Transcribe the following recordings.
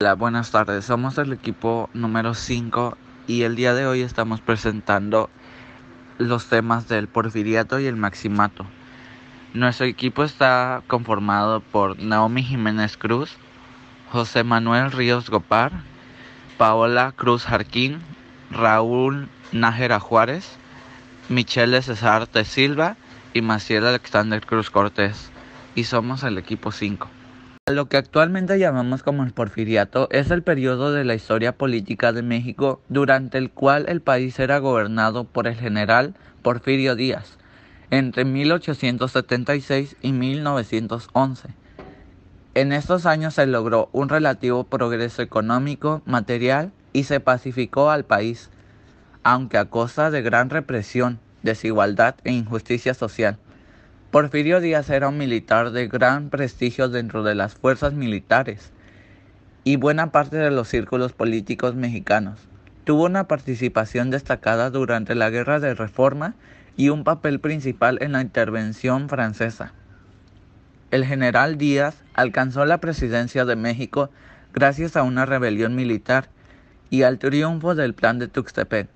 Hola, buenas tardes. Somos el equipo número 5 y el día de hoy estamos presentando los temas del porfiriato y el maximato. Nuestro equipo está conformado por Naomi Jiménez Cruz, José Manuel Ríos Gopar, Paola Cruz Jarquín, Raúl Nájera Juárez, Michelle César de Silva y Maciel Alexander Cruz Cortés. Y somos el equipo 5. Lo que actualmente llamamos como el porfiriato es el periodo de la historia política de México durante el cual el país era gobernado por el general Porfirio Díaz entre 1876 y 1911. En estos años se logró un relativo progreso económico, material y se pacificó al país, aunque a costa de gran represión, desigualdad e injusticia social. Porfirio Díaz era un militar de gran prestigio dentro de las fuerzas militares y buena parte de los círculos políticos mexicanos. Tuvo una participación destacada durante la Guerra de Reforma y un papel principal en la intervención francesa. El general Díaz alcanzó la presidencia de México gracias a una rebelión militar y al triunfo del Plan de Tuxtepec.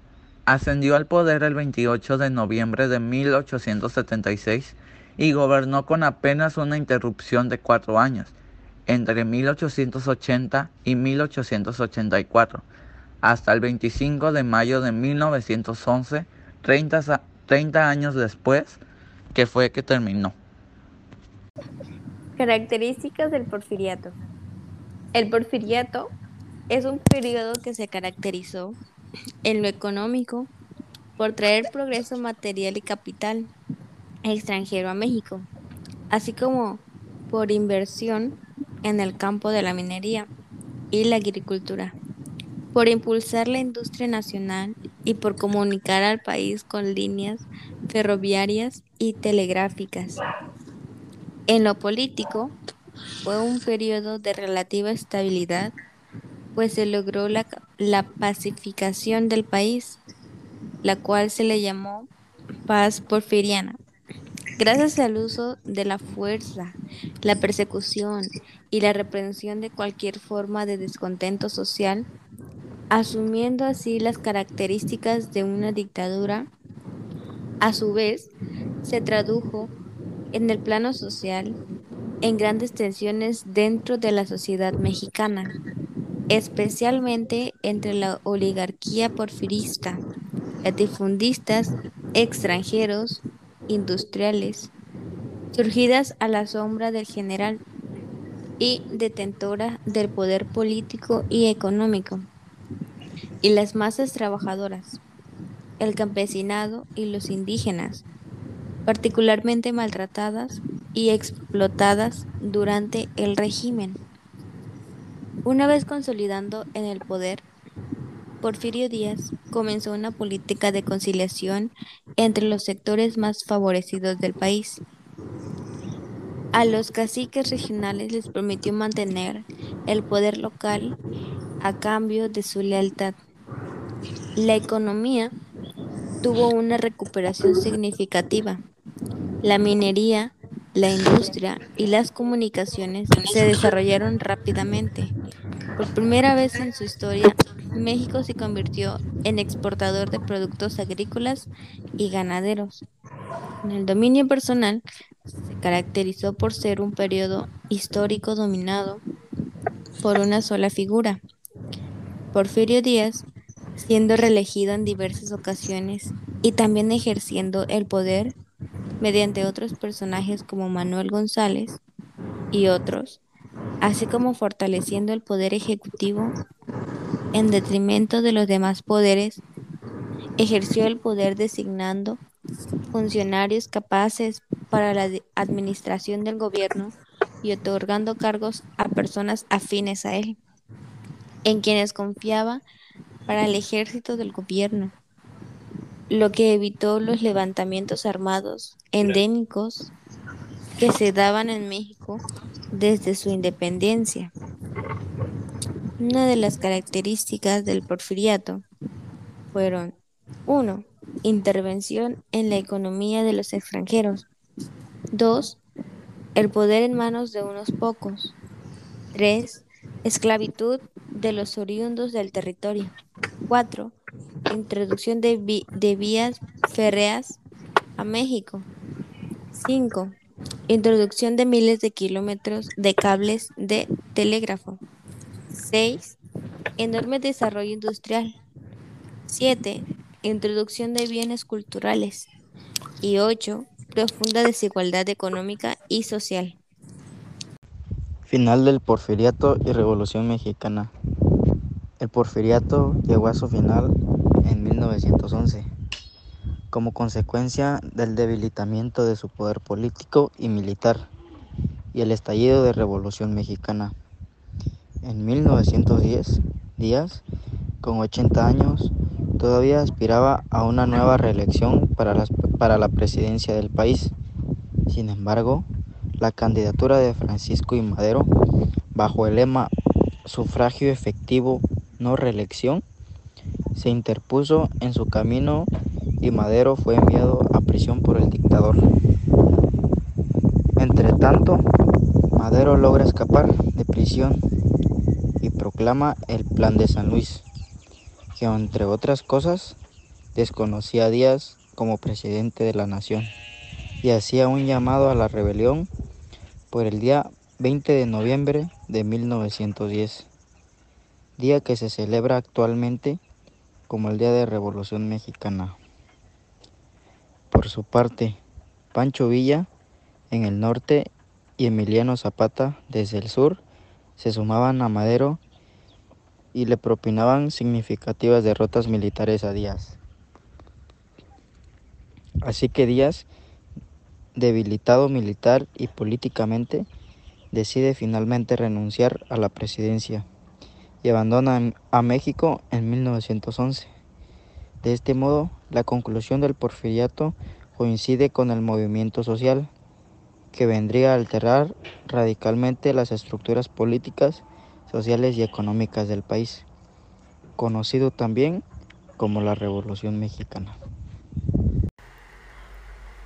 Ascendió al poder el 28 de noviembre de 1876 y gobernó con apenas una interrupción de cuatro años, entre 1880 y 1884, hasta el 25 de mayo de 1911, 30, 30 años después, que fue que terminó. Características del porfiriato. El porfiriato es un periodo que se caracterizó en lo económico por traer progreso material y capital extranjero a México, así como por inversión en el campo de la minería y la agricultura, por impulsar la industria nacional y por comunicar al país con líneas ferroviarias y telegráficas. En lo político, fue un periodo de relativa estabilidad, pues se logró la, la pacificación del país, la cual se le llamó paz porfiriana. Gracias al uso de la fuerza, la persecución y la reprensión de cualquier forma de descontento social, asumiendo así las características de una dictadura, a su vez se tradujo en el plano social en grandes tensiones dentro de la sociedad mexicana, especialmente entre la oligarquía porfirista, latifundistas, extranjeros, industriales, surgidas a la sombra del general y detentora del poder político y económico, y las masas trabajadoras, el campesinado y los indígenas, particularmente maltratadas y explotadas durante el régimen. Una vez consolidando en el poder, Porfirio Díaz comenzó una política de conciliación entre los sectores más favorecidos del país. A los caciques regionales les prometió mantener el poder local a cambio de su lealtad. La economía tuvo una recuperación significativa. La minería, la industria y las comunicaciones se desarrollaron rápidamente. Por primera vez en su historia, México se convirtió en exportador de productos agrícolas y ganaderos. En el dominio personal se caracterizó por ser un periodo histórico dominado por una sola figura, Porfirio Díaz, siendo reelegido en diversas ocasiones y también ejerciendo el poder mediante otros personajes como Manuel González y otros, así como fortaleciendo el poder ejecutivo en detrimento de los demás poderes, ejerció el poder designando funcionarios capaces para la administración del gobierno y otorgando cargos a personas afines a él, en quienes confiaba para el ejército del gobierno, lo que evitó los levantamientos armados endémicos que se daban en México desde su independencia. Una de las características del porfiriato fueron 1. Intervención en la economía de los extranjeros. 2. El poder en manos de unos pocos. 3. Esclavitud de los oriundos del territorio. 4. Introducción de, vías férreas a México. 5. Introducción de miles de kilómetros de cables de telégrafo. 6. Enorme desarrollo industrial. 7. Introducción de bienes culturales. Y 8. Profunda desigualdad económica y social. Final del Porfiriato y Revolución Mexicana. El Porfiriato llegó a su final en 1911 como consecuencia del debilitamiento de su poder político y militar y el estallido de Revolución Mexicana. En 1910, Díaz, con 80 años, todavía aspiraba a una nueva reelección para, para la presidencia del país. Sin embargo, la candidatura de Francisco y Madero, bajo el lema sufragio efectivo, no reelección, se interpuso en su camino y Madero fue enviado a prisión por el dictador. Entre tanto, Madero logra escapar de prisión el Plan de San Luis, que entre otras cosas desconocía a Díaz como presidente de la nación y hacía un llamado a la rebelión por el día 20 de noviembre de 1910, día que se celebra actualmente como el Día de Revolución Mexicana. Por su parte, Pancho Villa en el norte y Emiliano Zapata desde el sur se sumaban a Madero y le propinaban significativas derrotas militares a Díaz. Así que Díaz, debilitado militar y políticamente, decide finalmente renunciar a la presidencia y abandona a México en 1911. De este modo, la conclusión del porfiriato coincide con el movimiento social, que vendría a alterar radicalmente las estructuras políticas, sociales y económicas del país, conocido también como la Revolución Mexicana.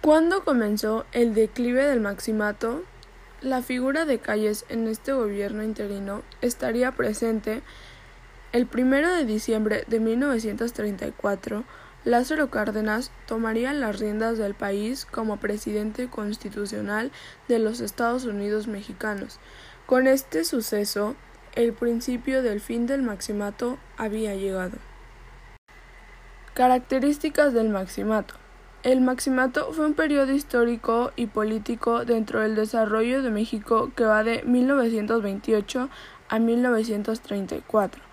¿Cuándo comenzó el declive del maximato? La figura de Calles en este gobierno interino estaría presente el primero de diciembre de 1934, Lázaro Cárdenas tomaría las riendas del país como presidente constitucional de los Estados Unidos mexicanos. Con este suceso, el principio del fin del maximato había llegado. Características del maximato. El maximato fue un periodo histórico y político dentro del desarrollo de México que va de 1928 a 1934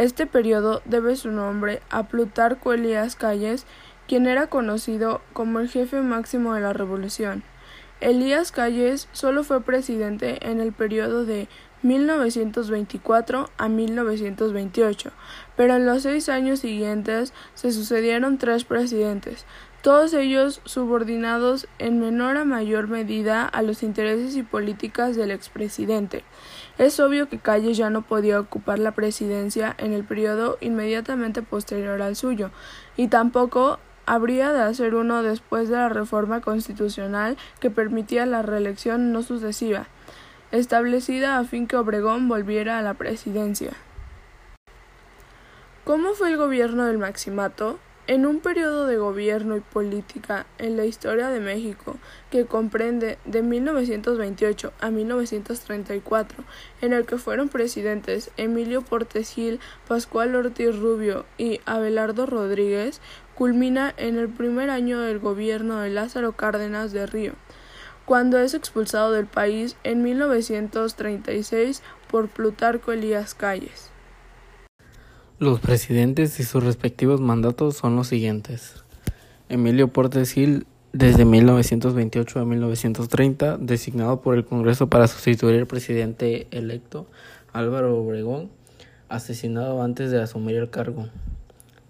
este periodo debe su nombre a Plutarco Elías Calles, quien era conocido como el jefe máximo de la revolución. Elías Calles solo fue presidente en el periodo de 1924 a 1928, pero en los seis años siguientes se sucedieron tres presidentes, todos ellos subordinados en menor a mayor medida a los intereses y políticas del expresidente. Es obvio que Calles ya no podía ocupar la presidencia en el periodo inmediatamente posterior al suyo, y tampoco habría de hacer uno después de la reforma constitucional que permitía la reelección no sucesiva, establecida a fin que Obregón volviera a la presidencia. ¿Cómo fue el gobierno del Maximato? En un periodo de gobierno y política en la historia de México que comprende de 1928 a 1934, en el que fueron presidentes Emilio Portes Gil, Pascual Ortiz Rubio y Abelardo Rodríguez, culmina en el primer año del gobierno de Lázaro Cárdenas de Río, cuando es expulsado del país en 1936 por Plutarco Elías Calles. Los presidentes y sus respectivos mandatos son los siguientes. Emilio Portes Gil, desde 1928 a 1930, designado por el Congreso para sustituir al presidente electo Álvaro Obregón, asesinado antes de asumir el cargo.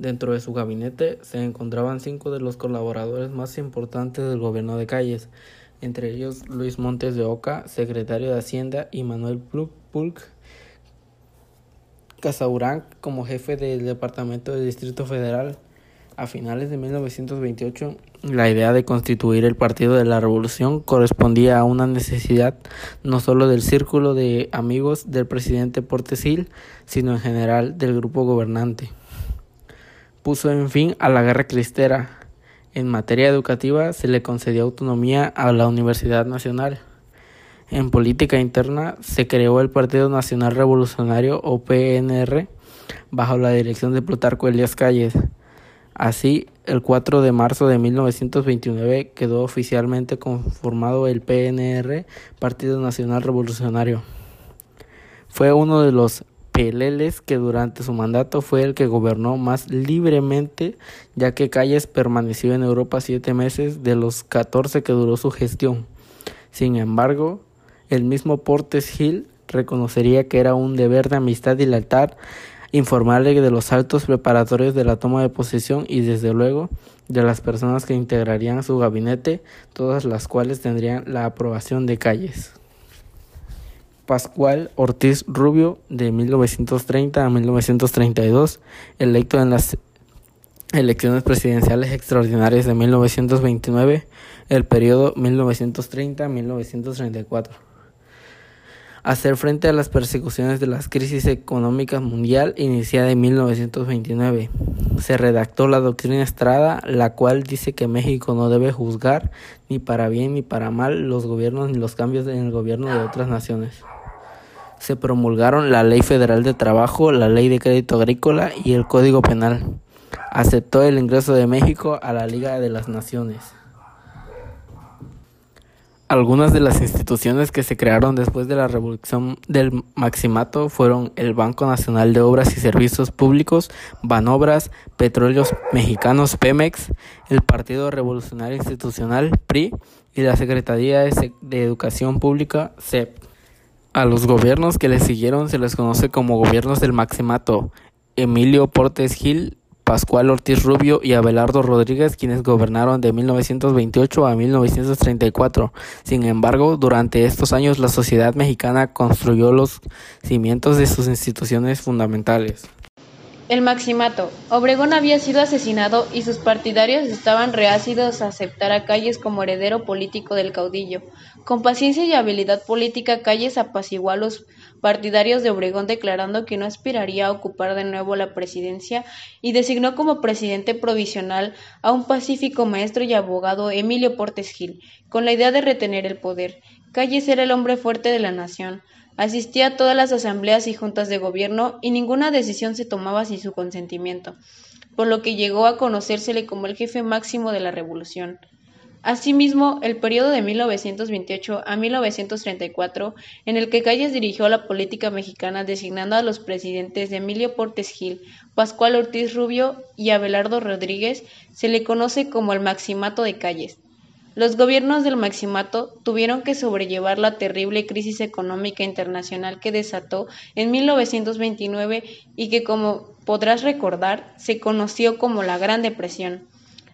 Dentro de su gabinete se encontraban cinco de los colaboradores más importantes del gobierno de Calles, entre ellos Luis Montes de Oca, secretario de Hacienda, y Manuel Pulk, Casaurán como jefe del Departamento del Distrito Federal. A finales de 1928, la idea de constituir el Partido de la Revolución correspondía a una necesidad no solo del círculo de amigos del presidente Portesil, sino en general del grupo gobernante. Puso en fin a la guerra cristera. En materia educativa se le concedió autonomía a la Universidad Nacional. En política interna se creó el Partido Nacional Revolucionario o PNR bajo la dirección de Plutarco Elias Calles. Así, el 4 de marzo de 1929 quedó oficialmente conformado el PNR, Partido Nacional Revolucionario. Fue uno de los peleles que durante su mandato fue el que gobernó más libremente, ya que Calles permaneció en Europa siete meses de los 14 que duró su gestión. Sin embargo, el mismo Portes Gil reconocería que era un deber de amistad y lealtad informarle de los altos preparatorios de la toma de posesión y desde luego de las personas que integrarían su gabinete, todas las cuales tendrían la aprobación de Calles. Pascual Ortiz Rubio, de 1930 a 1932, electo en las elecciones presidenciales extraordinarias de 1929, el periodo 1930-1934 hacer frente a las persecuciones de la crisis económica mundial iniciada en 1929. Se redactó la doctrina Estrada, la cual dice que México no debe juzgar ni para bien ni para mal los gobiernos ni los cambios en el gobierno de otras naciones. Se promulgaron la Ley Federal de Trabajo, la Ley de Crédito Agrícola y el Código Penal. Aceptó el ingreso de México a la Liga de las Naciones. Algunas de las instituciones que se crearon después de la revolución del maximato fueron el Banco Nacional de Obras y Servicios Públicos, Banobras, Petróleos Mexicanos Pemex, el Partido Revolucionario Institucional PRI y la Secretaría de, Educación Pública CEP. A los gobiernos que le siguieron se les conoce como gobiernos del maximato. Emilio Portes Gil Pascual Ortiz Rubio y Abelardo Rodríguez, quienes gobernaron de 1928 a 1934. Sin embargo, durante estos años la sociedad mexicana construyó los cimientos de sus instituciones fundamentales. El maximato. Obregón había sido asesinado y sus partidarios estaban reácidos a aceptar a Calles como heredero político del caudillo. Con paciencia y habilidad política, Calles apaciguó a los partidarios de Obregón declarando que no aspiraría a ocupar de nuevo la presidencia y designó como presidente provisional a un pacífico maestro y abogado Emilio Portes Gil, con la idea de retener el poder. Calles era el hombre fuerte de la nación. Asistía a todas las asambleas y juntas de gobierno y ninguna decisión se tomaba sin su consentimiento, por lo que llegó a conocérsele como el jefe máximo de la revolución. Asimismo, el periodo de 1928 a 1934, en el que Calles dirigió la política mexicana designando a los presidentes de Emilio Portes Gil, Pascual Ortiz Rubio y Abelardo Rodríguez, se le conoce como el Maximato de Calles. Los gobiernos del Maximato tuvieron que sobrellevar la terrible crisis económica internacional que desató en 1929 y que, como podrás recordar, se conoció como la Gran Depresión.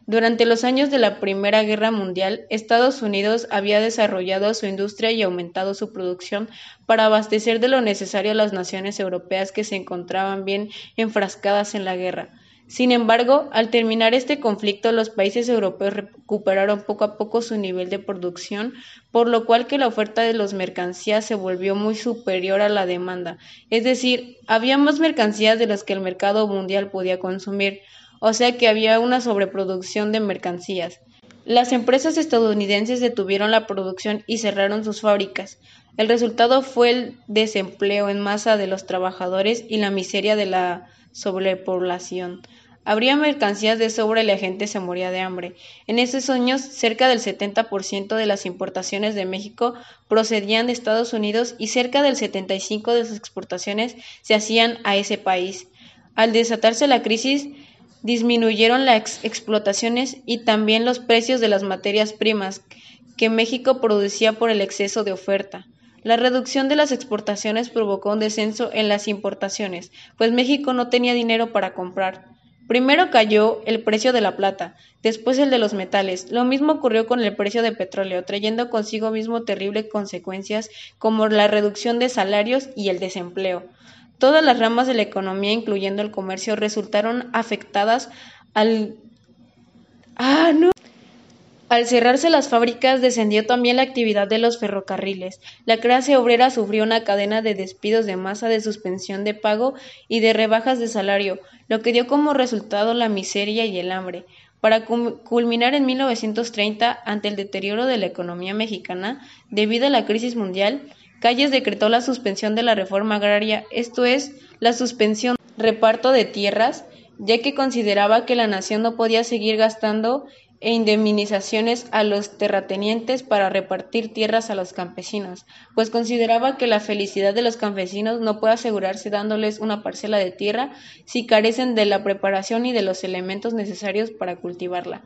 Durante los años de la Primera Guerra Mundial, Estados Unidos había desarrollado su industria y aumentado su producción para abastecer de lo necesario a las naciones europeas que se encontraban bien enfrascadas en la guerra. Sin embargo, al terminar este conflicto, los países europeos recuperaron poco a poco su nivel de producción, por lo cual que la oferta de las mercancías se volvió muy superior a la demanda. Es decir, había más mercancías de las que el mercado mundial podía consumir, o sea que había una sobreproducción de mercancías. Las empresas estadounidenses detuvieron la producción y cerraron sus fábricas. El resultado fue el desempleo en masa de los trabajadores y la miseria de la sobrepoblación. Habría mercancías de sobra y la gente se moría de hambre. En esos años, cerca del 70% de las importaciones de México procedían de Estados Unidos y cerca del 75% de sus exportaciones se hacían a ese país. Al desatarse la crisis, disminuyeron las explotaciones y también los precios de las materias primas que México producía por el exceso de oferta. La reducción de las exportaciones provocó un descenso en las importaciones, pues México no tenía dinero para comprar. Primero cayó el precio de la plata, después el de los metales. Lo mismo ocurrió con el precio de petróleo, trayendo consigo mismo terribles consecuencias como la reducción de salarios y el desempleo. Todas las ramas de la economía, incluyendo el comercio, resultaron afectadas al. Al cerrarse las fábricas descendió también la actividad de los ferrocarriles. La clase obrera sufrió una cadena de despidos de masa, de suspensión de pago y de rebajas de salario, lo que dio como resultado la miseria y el hambre. Para culminar en 1930, ante el deterioro de la economía mexicana debido a la crisis mundial, Calles decretó la suspensión de la reforma agraria, esto es, la suspensión reparto de tierras, ya que consideraba que la nación no podía seguir gastando e indemnizaciones a los terratenientes para repartir tierras a los campesinos, pues consideraba que la felicidad de los campesinos no puede asegurarse dándoles una parcela de tierra si carecen de la preparación y de los elementos necesarios para cultivarla.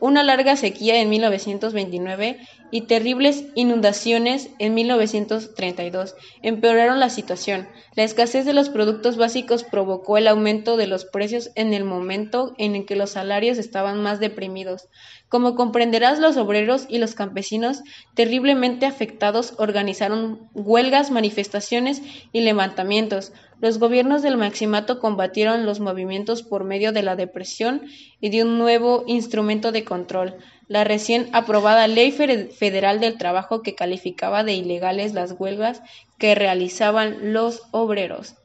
Una larga sequía en 1929 y terribles inundaciones en 1932 empeoraron la situación. La escasez de los productos básicos provocó el aumento de los precios en el momento en el que los salarios estaban más deprimidos. Como comprenderás, los obreros y los campesinos, terriblemente afectados, organizaron huelgas, manifestaciones y levantamientos. Los gobiernos del Maximato combatieron los movimientos por medio de la depresión y de un nuevo instrumento de control, la recién aprobada Ley Federal del Trabajo que calificaba de ilegales las huelgas que realizaban los obreros.